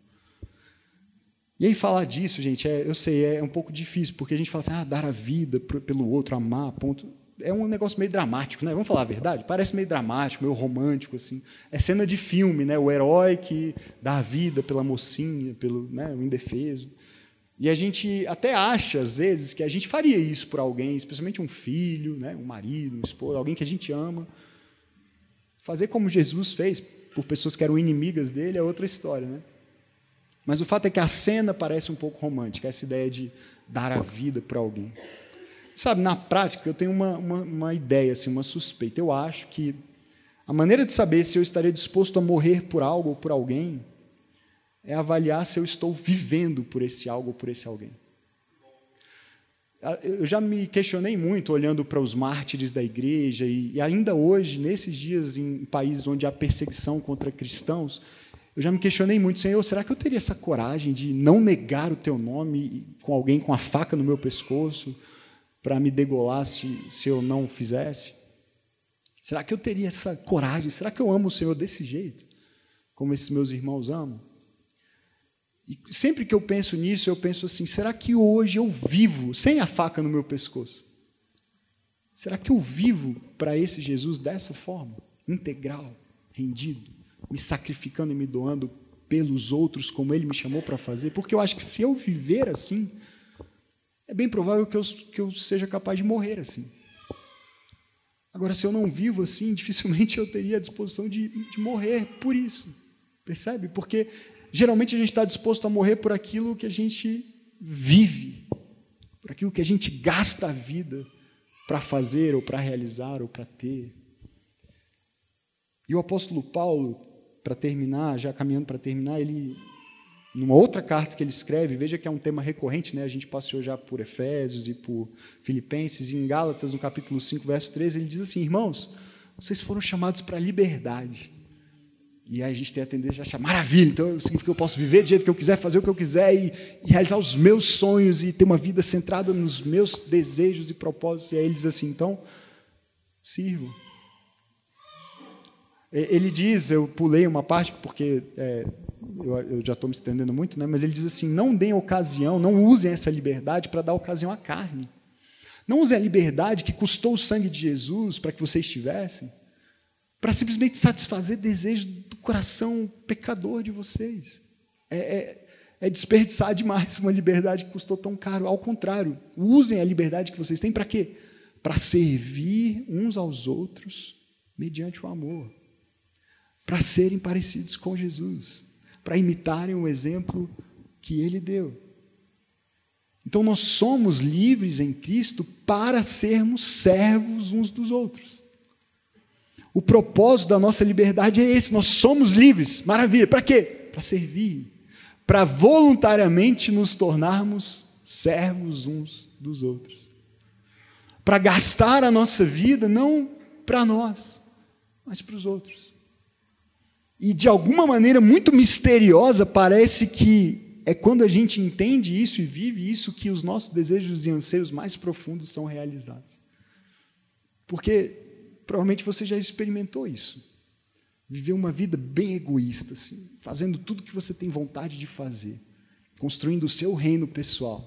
E aí falar disso, gente, é, eu sei, é um pouco difícil, porque a gente fala assim, ah, dar a vida pelo outro, amar, ponto. É um negócio meio dramático, né? Vamos falar a verdade? Parece meio dramático, meio romântico, assim. É cena de filme, né? O herói que dá a vida pela mocinha, pelo né, o indefeso. E a gente até acha, às vezes, que a gente faria isso por alguém, especialmente um filho, né, um marido, um esposo, alguém que a gente ama. Fazer como Jesus fez por pessoas que eram inimigas dele é outra história. Né? Mas o fato é que a cena parece um pouco romântica, essa ideia de dar a vida para alguém. sabe, na prática, eu tenho uma, uma, uma ideia, assim, uma suspeita. Eu acho que a maneira de saber se eu estaria disposto a morrer por algo ou por alguém é avaliar se eu estou vivendo por esse algo ou por esse alguém. Eu já me questionei muito olhando para os mártires da igreja e, ainda hoje, nesses dias, em países onde há perseguição contra cristãos, eu já me questionei muito, Senhor, será que eu teria essa coragem de não negar o teu nome com alguém com a faca no meu pescoço para me degolar se, se eu não fizesse? Será que eu teria essa coragem? Será que eu amo o Senhor desse jeito? Como esses meus irmãos amam? E sempre que eu penso nisso, eu penso assim: será que hoje eu vivo sem a faca no meu pescoço? Será que eu vivo para esse Jesus dessa forma? Integral, rendido, me sacrificando e me doando pelos outros, como ele me chamou para fazer? Porque eu acho que se eu viver assim, é bem provável que eu, que eu seja capaz de morrer assim. Agora, se eu não vivo assim, dificilmente eu teria a disposição de, de morrer por isso. Percebe? Porque geralmente a gente está disposto a morrer por aquilo que a gente vive, por aquilo que a gente gasta a vida para fazer, ou para realizar, ou para ter. E o apóstolo Paulo, para terminar, já caminhando para terminar, ele, numa outra carta que ele escreve, veja que é um tema recorrente, né? a gente passeou já por Efésios e por Filipenses, e em Gálatas, no capítulo 5, verso 13, ele diz assim: Irmãos, vocês foram chamados para a liberdade. E aí a gente tem a tendência a achar maravilha, então significa que eu posso viver do jeito que eu quiser, fazer o que eu quiser e, e, realizar os meus sonhos e ter uma vida centrada nos meus desejos e propósitos. E aí ele diz assim: então, sirvo. Ele diz, eu pulei uma parte porque é, eu, eu, já estou me estendendo muito, né? mas ele diz assim: não deem ocasião, não usem essa liberdade para dar ocasião à carne. Não usem a liberdade que custou o sangue de Jesus para que vocês tivessem para simplesmente satisfazer desejos coração pecador de vocês. É, é, é, desperdiçar demais uma liberdade que custou tão caro. Ao contrário, usem a liberdade que vocês têm para quê? Para servir uns aos outros mediante o amor. Para serem parecidos com Jesus. Para imitarem o exemplo que ele deu. Então nós somos livres em Cristo para sermos servos uns dos outros. O propósito da nossa liberdade é esse: nós somos livres. Maravilha. Para quê? Para servir. Para voluntariamente nos tornarmos servos uns dos outros. Para gastar a nossa vida não para nós, mas para os outros. E de alguma maneira muito misteriosa, parece que é quando a gente entende isso e vive isso que os nossos desejos e anseios mais profundos são realizados. Porque Provavelmente você já experimentou isso. Viver uma vida bem egoísta, assim, fazendo tudo que você tem vontade de fazer, construindo o seu reino pessoal.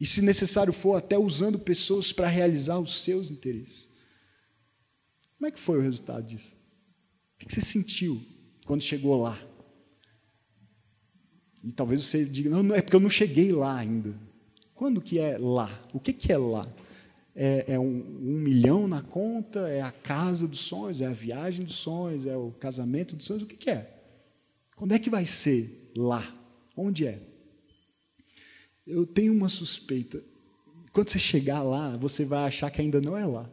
E, se necessário for, até usando pessoas para realizar os seus interesses. Como é que foi o resultado disso? O que você sentiu quando chegou lá? E talvez você diga, não, não é porque eu não cheguei lá ainda. Quando que é lá? O que, que é lá? É, é um, um, milhão na conta, é a casa dos sonhos, é a viagem dos sonhos, é o casamento dos sonhos, o que, que é? Quando é que vai ser lá? Onde é? Eu tenho uma suspeita. Quando você chegar lá, você vai achar que ainda não é lá.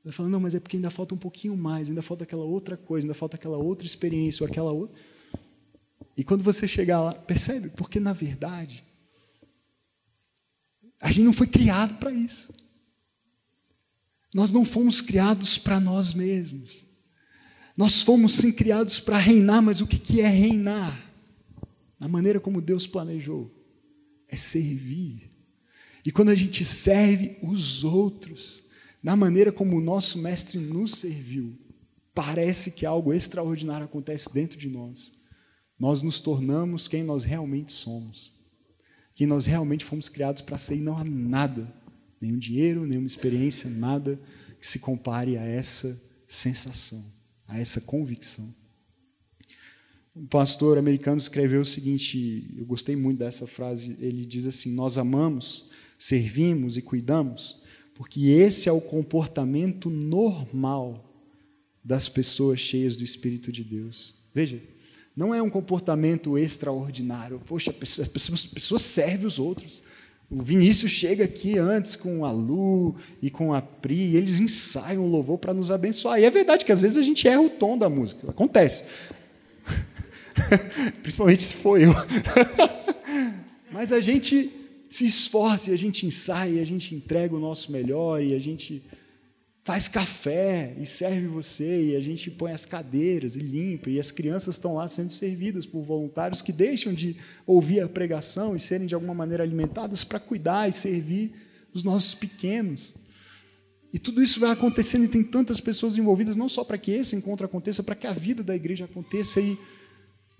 Você vai falar, não, mas é porque ainda falta um pouquinho mais, ainda falta aquela outra coisa, ainda falta aquela outra experiência, ou aquela outra. E quando você chegar lá, percebe? Porque, na verdade, a gente não foi criado para isso. Nós não fomos criados para nós mesmos. Nós fomos sim criados para reinar, mas o que é reinar? Na maneira como Deus planejou, é servir. E quando a gente serve os outros, na maneira como o nosso Mestre nos serviu, parece que algo extraordinário acontece dentro de nós. Nós nos tornamos quem nós realmente somos que nós realmente fomos criados para ser e não há nada, nenhum dinheiro, nenhuma experiência, nada que se compare a essa sensação, a essa convicção. Um pastor americano escreveu o seguinte, eu gostei muito dessa frase, ele diz assim: Nós amamos, servimos e cuidamos, porque esse é o comportamento normal das pessoas cheias do Espírito de Deus. Veja, não é um comportamento extraordinário. Poxa, a pessoa, a pessoa serve os outros. O Vinícius chega aqui antes com a Lu e com a Pri, e eles ensaiam o louvor para nos abençoar. E é verdade que às vezes a gente erra o tom da música, acontece. Principalmente se for eu. Mas a gente se esforça e a gente ensaia, e a gente entrega o nosso melhor e a gente faz café e serve você, e a gente põe as cadeiras e limpa, e as crianças estão lá sendo servidas por voluntários que deixam de ouvir a pregação e serem de alguma maneira alimentadas para cuidar e servir os nossos pequenos. E tudo isso vai acontecendo e tem tantas pessoas envolvidas, não só para que esse encontro aconteça, para que a vida da igreja aconteça e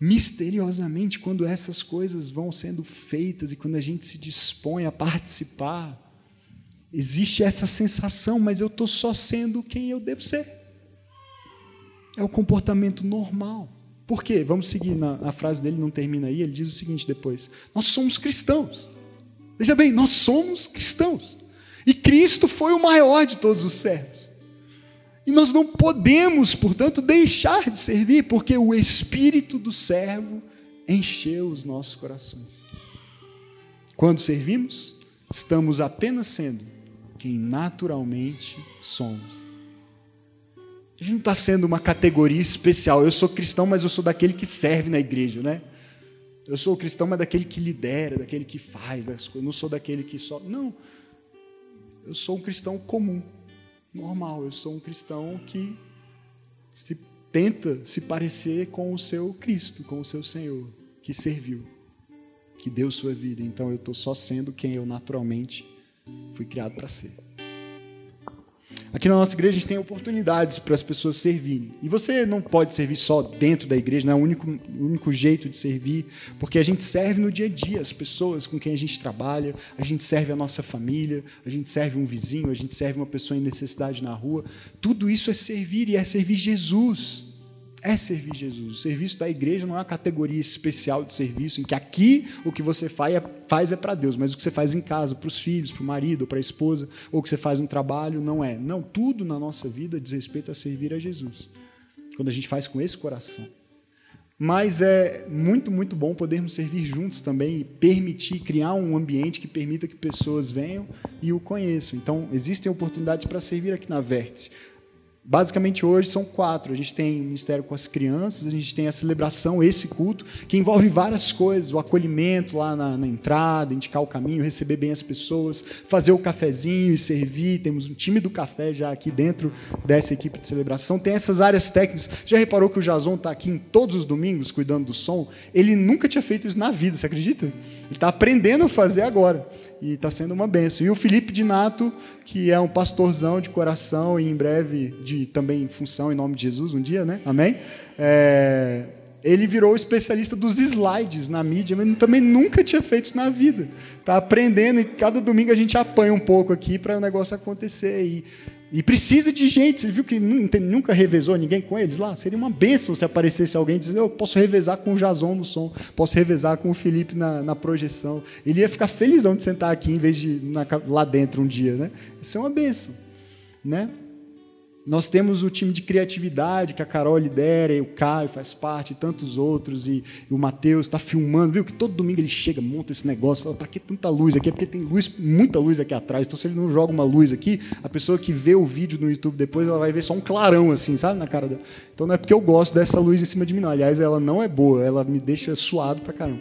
misteriosamente, quando essas coisas vão sendo feitas e quando a gente se dispõe a participar, Existe essa sensação, mas eu estou só sendo quem eu devo ser. É o comportamento normal. Por quê? Vamos seguir na, na frase dele, não termina aí. Ele diz o seguinte depois: Nós somos cristãos. Veja bem, nós somos cristãos. E Cristo foi o maior de todos os servos. E nós não podemos, portanto, deixar de servir, porque o espírito do servo encheu os nossos corações. Quando servimos, estamos apenas sendo quem naturalmente somos. A gente não está sendo uma categoria especial. Eu sou cristão, mas eu sou daquele que serve na igreja, né? Eu sou cristão, mas daquele que lidera, daquele que faz as coisas. Eu não sou daquele que só. Não. Eu sou um cristão comum, normal. Eu sou um cristão que se tenta se parecer com o seu Cristo, com o seu Senhor, que serviu, que deu sua vida. Então eu estou só sendo quem eu naturalmente Fui criado para ser. Aqui na nossa igreja a gente tem oportunidades para as pessoas servirem. E você não pode servir só dentro da igreja, não é o único, o único jeito de servir, porque a gente serve no dia a dia as pessoas com quem a gente trabalha, a gente serve a nossa família, a gente serve um vizinho, a gente serve uma pessoa em necessidade na rua. Tudo isso é servir e é servir Jesus é servir Jesus. O serviço da igreja não é uma categoria especial de serviço, em que aqui o que você faz é, é para Deus, mas o que você faz em casa, para os filhos, para o marido, para a esposa, ou que você faz no trabalho, não é. Não, tudo na nossa vida diz respeito a servir a Jesus. Quando a gente faz com esse coração. Mas é muito, muito bom podermos servir juntos também e permitir, criar um ambiente que permita que pessoas venham e o conheçam. Então, existem oportunidades para servir aqui na Vértice. Basicamente hoje são quatro. A gente tem o ministério com as crianças, a gente tem a celebração, esse culto, que envolve várias coisas: o acolhimento lá na, na, entrada, indicar o caminho, receber bem as pessoas, fazer o cafezinho e servir. Temos um time do café já aqui dentro dessa equipe de celebração. Tem essas áreas técnicas. Você já reparou que o Jason está aqui em todos os domingos cuidando do som? Ele nunca tinha feito isso na vida, você acredita? Ele está aprendendo a fazer agora e está sendo uma benção. E o Felipe de Nato, que é um pastorzão de coração e em breve de também função em nome de Jesus um dia, né? Amém? É, ele virou especialista dos slides na mídia, mas também nunca tinha feito isso na vida. Está aprendendo e cada domingo a gente apanha um pouco aqui para o negócio acontecer. E e precisa de gente. Você viu que nunca revezou ninguém com eles lá? Seria uma bênção se aparecesse alguém dizendo: Eu posso revezar com o Jason no som, posso revezar com o Felipe na, na projeção. Ele ia ficar felizão de sentar aqui em vez de na, lá dentro um dia. Né? Isso é uma bênção. Né? Nós temos o time de criatividade que a Carol lidera, e o Caio faz parte, e tantos outros, e, e o Matheus está filmando, viu? Que todo domingo ele chega, monta esse negócio, fala, para que tanta luz aqui? É porque tem luz, muita luz aqui atrás. Então, se ele não joga uma luz aqui, a pessoa que vê o vídeo no YouTube depois, ela vai ver só um clarão, assim, sabe, na cara dela. Então não é porque eu gosto dessa luz em cima de mim, não. Aliás, ela não é boa, ela me deixa suado pra caramba.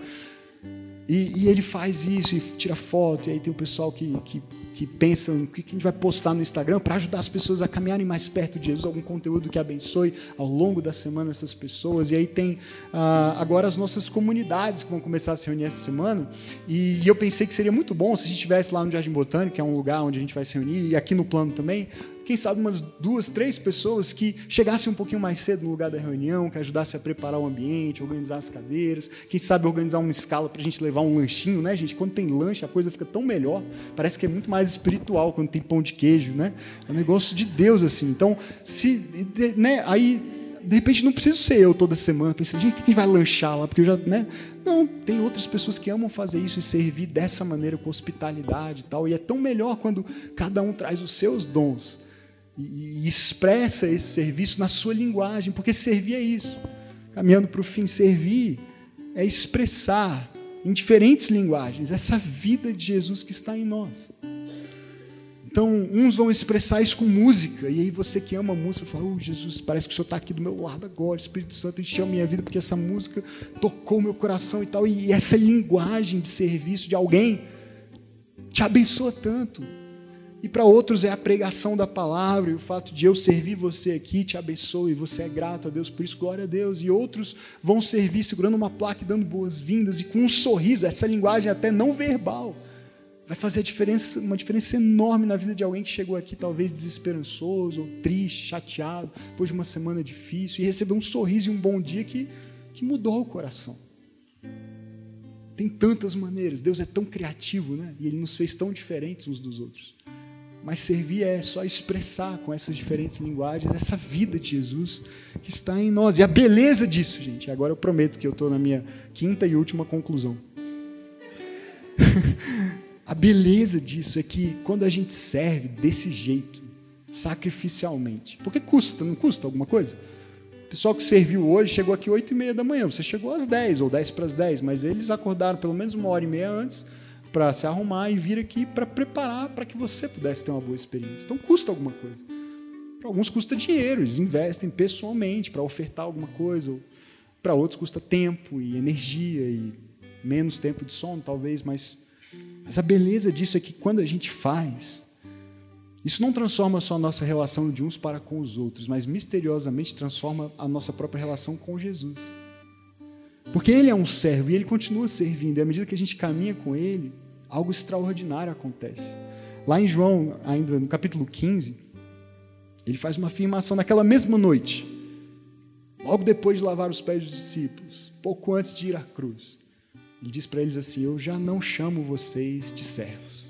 E, e ele faz isso, e tira foto, e aí tem o pessoal que, que que pensam o que a gente vai postar no Instagram para ajudar as pessoas a caminharem mais perto de Jesus, algum conteúdo que abençoe ao longo da semana essas pessoas. E aí tem ah, agora as nossas comunidades que vão começar a se reunir essa semana. E, e eu pensei que seria muito bom se a gente estivesse lá no Jardim Botânico, que é um lugar onde a gente vai se reunir, e aqui no plano também, quem sabe umas duas, três pessoas que chegassem um pouquinho mais cedo no lugar da reunião, que ajudassem a preparar o ambiente, organizar as cadeiras, quem sabe organizar uma escala para a gente levar um lanchinho, né, gente? Quando tem lanche, a coisa fica tão melhor. Parece que é muito mais espiritual quando tem pão de queijo, né? É um negócio de Deus, assim. Então, se, né, aí de repente não preciso ser eu toda semana pensando, gente, quem vai lanchar lá? Porque eu já, né? Não, tem outras pessoas que amam fazer isso e servir dessa maneira com hospitalidade e tal. E é tão melhor quando cada um traz os seus dons e, expressa esse serviço na sua linguagem, porque servir é isso. Caminhando para o fim, servir é expressar em diferentes linguagens, essa vida de Jesus que está em nós. Então, uns vão expressar isso com música, e aí você que ama música fala: Oh, Jesus, parece que o Senhor está aqui do meu lado agora, Espírito Santo encheu a minha vida porque essa música tocou meu coração e tal. E essa linguagem de serviço de alguém te abençoa tanto. E para outros é a pregação da palavra, e o fato de eu servir você aqui te abençoe, você é grato a Deus por isso, glória a Deus. E outros vão servir segurando uma placa e dando boas-vindas, e com um sorriso, essa linguagem até não verbal, vai fazer diferença, uma diferença enorme na vida de alguém que chegou aqui talvez desesperançoso, ou triste, chateado, depois de uma semana difícil, e recebeu um sorriso e um bom dia que, que mudou o coração. Tem tantas maneiras, Deus é tão criativo, né? E Ele nos fez tão diferentes uns dos outros. Mas servir é só expressar com essas diferentes linguagens essa vida de Jesus que está em nós. E a beleza disso, gente. Agora eu prometo que eu estou na minha quinta e última conclusão. a beleza disso é que quando a gente serve desse jeito, sacrificialmente, porque custa, não custa alguma coisa? O pessoal que serviu hoje chegou aqui oito e meia da manhã, você chegou às dez ou dez para as dez, mas eles acordaram pelo menos uma hora e meia antes para se arrumar e vir aqui para preparar para que você pudesse ter uma boa experiência. Então custa alguma coisa. Para alguns custa dinheiro, eles investem pessoalmente para ofertar alguma coisa. Para outros custa tempo e energia e menos tempo de sono, talvez, mas, mas a beleza disso é que quando a gente faz, isso não transforma só a nossa relação de uns para com os outros, mas misteriosamente transforma a nossa própria relação com Jesus. Porque ele é um servo e ele continua servindo. E à medida que a gente caminha com ele, algo extraordinário acontece. Lá em João, ainda no capítulo 15, ele faz uma afirmação naquela mesma noite, logo depois de lavar os pés dos discípulos, pouco antes de ir à cruz. Ele diz para eles assim: Eu já não chamo vocês de servos,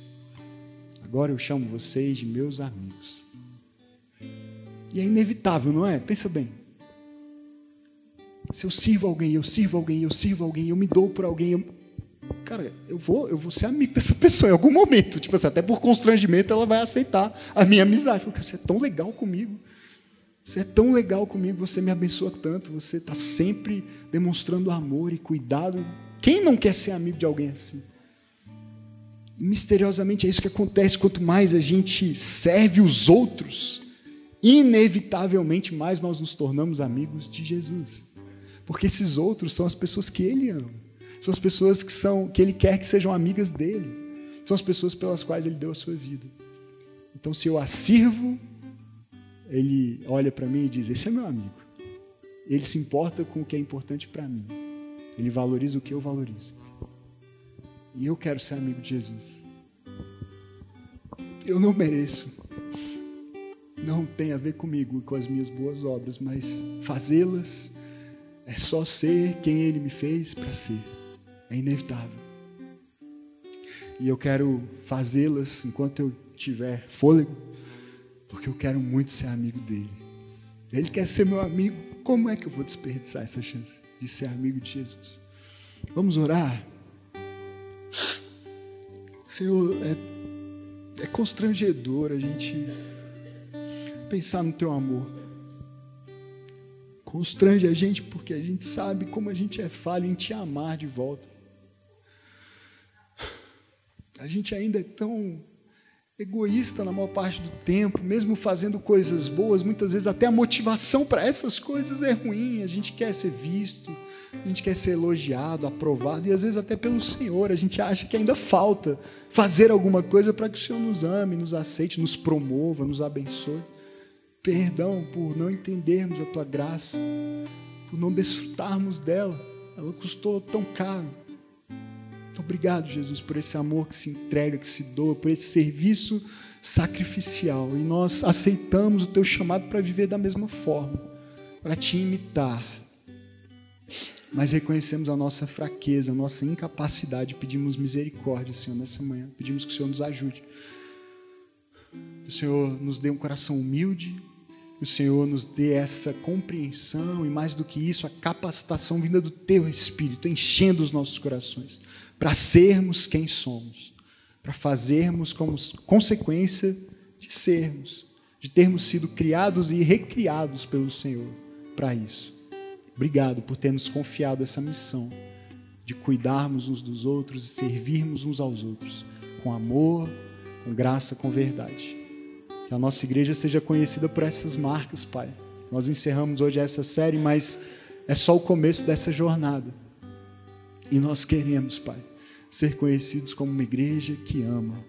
agora eu chamo vocês de meus amigos. E é inevitável, não é? Pensa bem. Se eu sirvo alguém, eu sirvo alguém, eu sirvo alguém, eu me dou por alguém, eu... cara, eu vou, eu vou ser amigo dessa pessoa em algum momento. Tipo assim, até por constrangimento ela vai aceitar a minha amizade. Falo, cara, você é tão legal comigo. Você é tão legal comigo, você me abençoa tanto, você está sempre demonstrando amor e cuidado. Quem não quer ser amigo de alguém assim? E, misteriosamente é isso que acontece. Quanto mais a gente serve os outros, inevitavelmente mais nós nos tornamos amigos de Jesus. Porque esses outros são as pessoas que ele ama. São as pessoas que são que ele quer que sejam amigas dele. São as pessoas pelas quais ele deu a sua vida. Então, se eu a sirvo, ele olha para mim e diz: Esse é meu amigo. Ele se importa com o que é importante para mim. Ele valoriza o que eu valorizo. E eu quero ser amigo de Jesus. Eu não mereço. Não tem a ver comigo e com as minhas boas obras, mas fazê-las é só ser quem Ele me fez para ser. É inevitável. E eu quero fazê-las enquanto eu tiver fôlego, porque eu quero muito ser amigo dele. Ele quer ser meu amigo. Como é que eu vou desperdiçar essa chance de ser amigo de Jesus? Vamos orar. Senhor, é, é constrangedor a gente pensar no teu amor constrange a gente porque a gente sabe como a gente é falho em te amar de volta. A gente ainda é tão egoísta na maior parte do tempo, mesmo fazendo coisas boas, muitas vezes até a motivação para essas coisas é ruim. A gente quer ser visto, a gente quer ser elogiado, aprovado, e às vezes até pelo Senhor. A gente acha que ainda falta fazer alguma coisa para que o Senhor nos ame, nos aceite, nos promova, nos abençoe. Perdão por não entendermos a tua graça, por não desfrutarmos dela. Ela custou tão caro. Muito obrigado, Jesus, por esse amor que se entrega, que se doa, por esse serviço sacrificial. E nós aceitamos o teu chamado para viver da mesma forma, para te imitar. Mas reconhecemos a nossa fraqueza, a nossa incapacidade, pedimos misericórdia, Senhor, nessa manhã. Pedimos que o Senhor nos ajude. Que o Senhor nos dê um coração humilde, que o Senhor nos dê essa compreensão e, mais do que isso, a capacitação vinda do Teu Espírito, enchendo os nossos corações, para sermos quem somos, para fazermos como consequência de sermos, de termos sido criados e recriados pelo Senhor para isso. Obrigado por ter nos confiado essa missão de cuidarmos uns dos outros e servirmos uns aos outros, com amor, com graça, com verdade. Que a nossa igreja seja conhecida por essas marcas, Pai. Nós encerramos hoje essa série, mas é só o começo dessa jornada. E nós queremos, Pai, ser conhecidos como uma igreja que ama.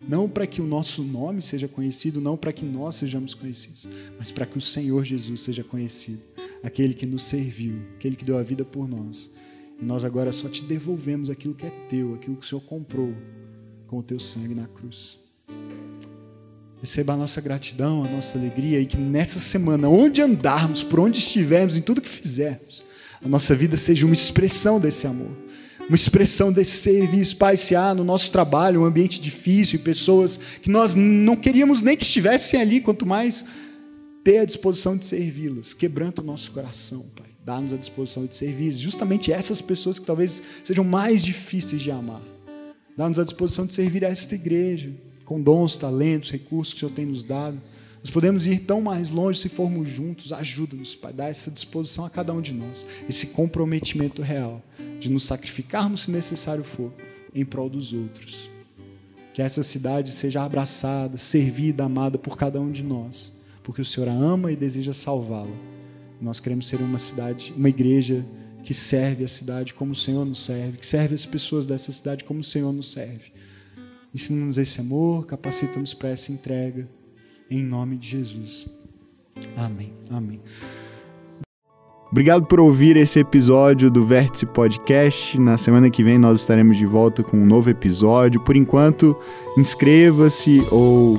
Não para que o nosso nome seja conhecido, não para que nós sejamos conhecidos, mas para que o Senhor Jesus seja conhecido, aquele que nos serviu, aquele que deu a vida por nós. E nós agora só te devolvemos aquilo que é teu, aquilo que o Senhor comprou com o teu sangue na cruz. Receba a nossa gratidão, a nossa alegria e que nessa semana, onde andarmos, por onde estivermos, em tudo que fizermos, a nossa vida seja uma expressão desse amor, uma expressão desse serviço. Pai, se há no nosso trabalho um ambiente difícil e pessoas que nós não queríamos nem que estivessem ali, quanto mais ter a disposição de servi-las, quebrando o nosso coração, Pai dá-nos a disposição de servir justamente essas pessoas que talvez sejam mais difíceis de amar. Dá-nos a disposição de servir a esta igreja, com dons, talentos, recursos que o Senhor tem nos dado. Nós podemos ir tão mais longe se formos juntos. Ajuda-nos, Pai, dar essa disposição a cada um de nós, esse comprometimento real de nos sacrificarmos se necessário for, em prol dos outros. Que essa cidade seja abraçada, servida, amada por cada um de nós, porque o Senhor a ama e deseja salvá-la. Nós queremos ser uma cidade, uma igreja que serve a cidade como o Senhor nos serve, que serve as pessoas dessa cidade como o Senhor nos serve. Ensina-nos esse amor, capacita-nos para essa entrega, em nome de Jesus. Amém. Amém. Obrigado por ouvir esse episódio do Vértice Podcast. Na semana que vem nós estaremos de volta com um novo episódio. Por enquanto, inscreva-se ou